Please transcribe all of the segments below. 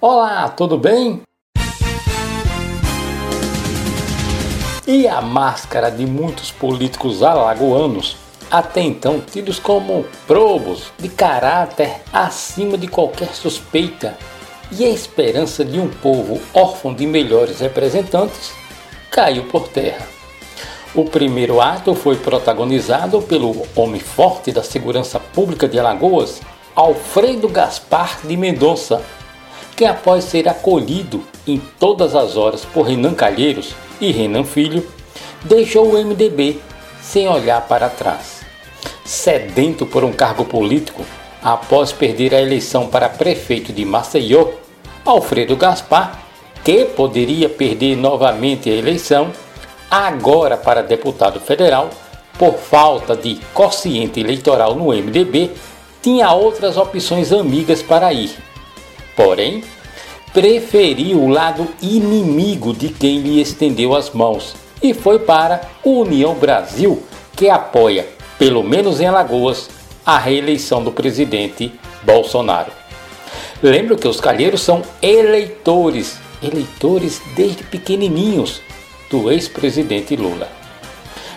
Olá, tudo bem? E a máscara de muitos políticos alagoanos, até então tidos como probos, de caráter acima de qualquer suspeita, e a esperança de um povo órfão de melhores representantes, caiu por terra. O primeiro ato foi protagonizado pelo homem forte da segurança pública de Alagoas, Alfredo Gaspar de Mendonça, que após ser acolhido em todas as horas por Renan Calheiros e Renan Filho, deixou o MDB sem olhar para trás. Sedento por um cargo político, após perder a eleição para prefeito de Maceió, Alfredo Gaspar, que poderia perder novamente a eleição, agora para deputado federal, por falta de quociente eleitoral no MDB, tinha outras opções amigas para ir Porém, preferiu o lado inimigo de quem lhe estendeu as mãos e foi para União Brasil, que apoia, pelo menos em Alagoas, a reeleição do presidente Bolsonaro. Lembro que os calheiros são eleitores, eleitores desde pequenininhos do ex-presidente Lula.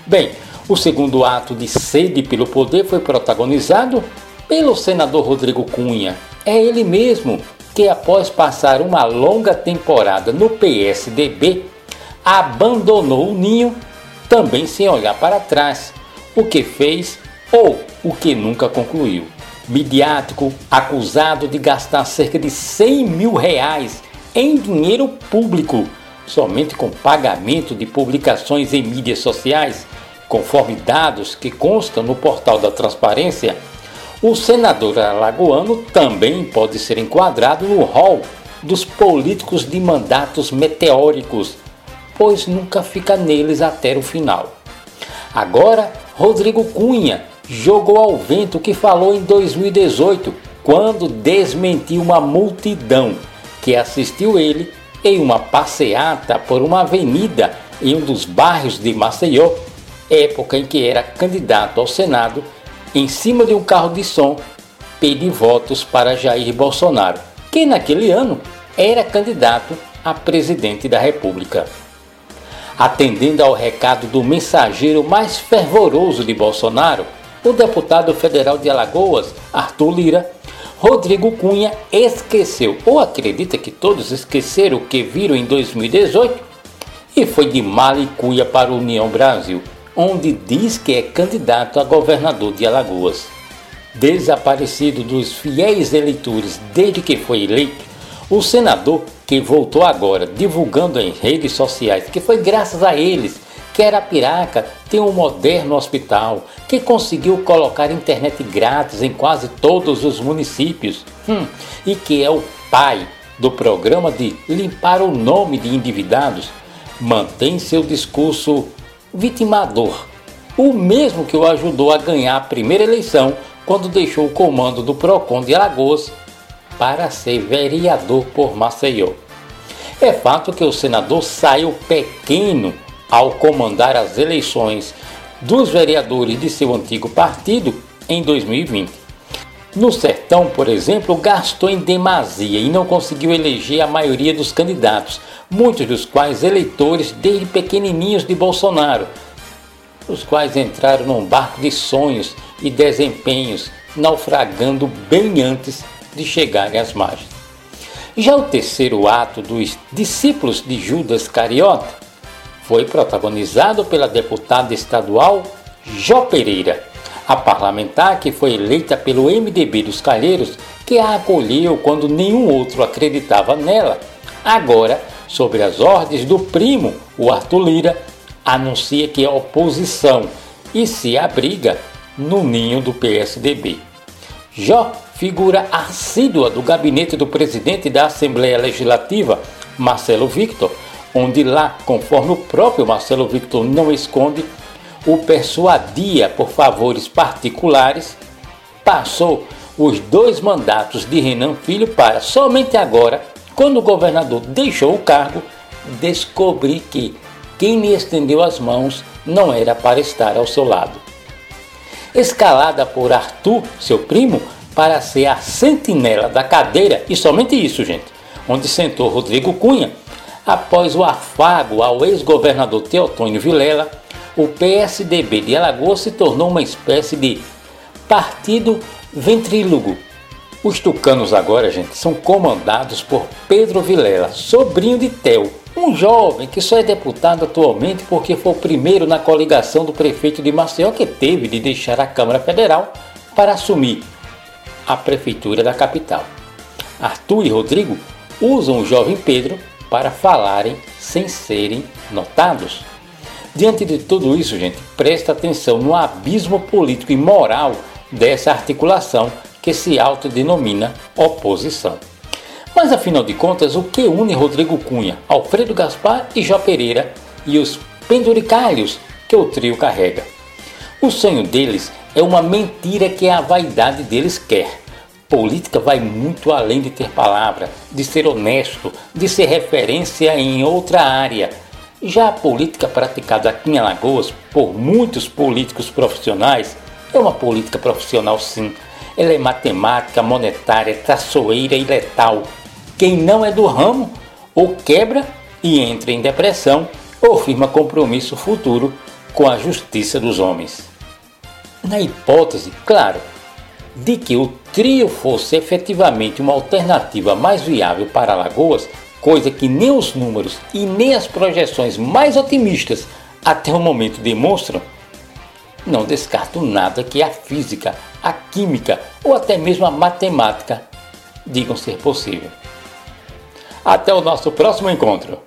Bem, o segundo ato de sede pelo poder foi protagonizado pelo senador Rodrigo Cunha. É ele mesmo que após passar uma longa temporada no PSDB, abandonou o ninho também sem olhar para trás, o que fez ou o que nunca concluiu. Midiático, acusado de gastar cerca de 100 mil reais em dinheiro público, somente com pagamento de publicações em mídias sociais, conforme dados que constam no portal da transparência, o senador alagoano também pode ser enquadrado no rol dos políticos de mandatos meteóricos, pois nunca fica neles até o final. Agora, Rodrigo Cunha jogou ao vento o que falou em 2018, quando desmentiu uma multidão que assistiu ele em uma passeata por uma avenida em um dos bairros de Maceió, época em que era candidato ao Senado em cima de um carro de som, pedir votos para Jair Bolsonaro, que naquele ano era candidato a presidente da República. Atendendo ao recado do mensageiro mais fervoroso de Bolsonaro, o deputado federal de Alagoas, Arthur Lira, Rodrigo Cunha esqueceu, ou acredita que todos esqueceram o que viram em 2018, e foi de mala para a União Brasil onde diz que é candidato a governador de Alagoas. Desaparecido dos fiéis eleitores desde que foi eleito, o senador, que voltou agora divulgando em redes sociais que foi graças a eles que Arapiraca tem um moderno hospital, que conseguiu colocar internet grátis em quase todos os municípios, hum, e que é o pai do programa de limpar o nome de endividados, mantém seu discurso vitimador, o mesmo que o ajudou a ganhar a primeira eleição quando deixou o comando do PROCON de Alagoas para ser vereador por Maceió. É fato que o senador saiu pequeno ao comandar as eleições dos vereadores de seu antigo partido em 2020. No Sertão, por exemplo, gastou em demasia e não conseguiu eleger a maioria dos candidatos, muitos dos quais eleitores desde pequenininhos de Bolsonaro, os quais entraram num barco de sonhos e desempenhos, naufragando bem antes de chegarem às margens. Já o terceiro ato dos discípulos de Judas Cariota foi protagonizado pela deputada estadual Jó Pereira, a parlamentar que foi eleita pelo MDB dos Calheiros, que a acolheu quando nenhum outro acreditava nela, agora sobre as ordens do primo, o Arthur Lira, anuncia que é oposição e se abriga no ninho do PSDB. Jó, figura assídua do gabinete do presidente da Assembleia Legislativa, Marcelo Victor, onde lá, conforme o próprio Marcelo Victor não esconde, o persuadia por favores particulares, passou os dois mandatos de Renan Filho para somente agora quando o governador deixou o cargo, descobri que quem lhe estendeu as mãos não era para estar ao seu lado. escalada por Arthur, seu primo, para ser a sentinela da cadeira, e somente isso, gente, onde sentou Rodrigo Cunha, após o afago ao ex-governador Teotônio Vilela, o PSDB de Alagoas se tornou uma espécie de partido ventrílogo. Os tucanos agora, gente, são comandados por Pedro Vilela, sobrinho de Tel, um jovem que só é deputado atualmente porque foi o primeiro na coligação do prefeito de Maceió que teve de deixar a Câmara Federal para assumir a prefeitura da capital. Arthur e Rodrigo usam o jovem Pedro para falarem sem serem notados. Diante de tudo isso, gente, presta atenção no abismo político e moral dessa articulação que se autodenomina oposição. Mas afinal de contas, o que une Rodrigo Cunha, Alfredo Gaspar e Jó Pereira e os penduricalhos que o trio carrega? O sonho deles é uma mentira que a vaidade deles quer. Política vai muito além de ter palavra, de ser honesto, de ser referência em outra área. Já a política praticada aqui em Alagoas por muitos políticos profissionais é uma política profissional sim. Ela é matemática, monetária, traçoeira e letal. Quem não é do ramo ou quebra e entra em depressão ou firma compromisso futuro com a justiça dos homens na hipótese, claro, de que o trio fosse efetivamente uma alternativa mais viável para Alagoas, coisa que nem os números e nem as projeções mais otimistas até o momento demonstram, não descarto nada que a física, a química ou até mesmo a matemática digam ser possível. Até o nosso próximo encontro!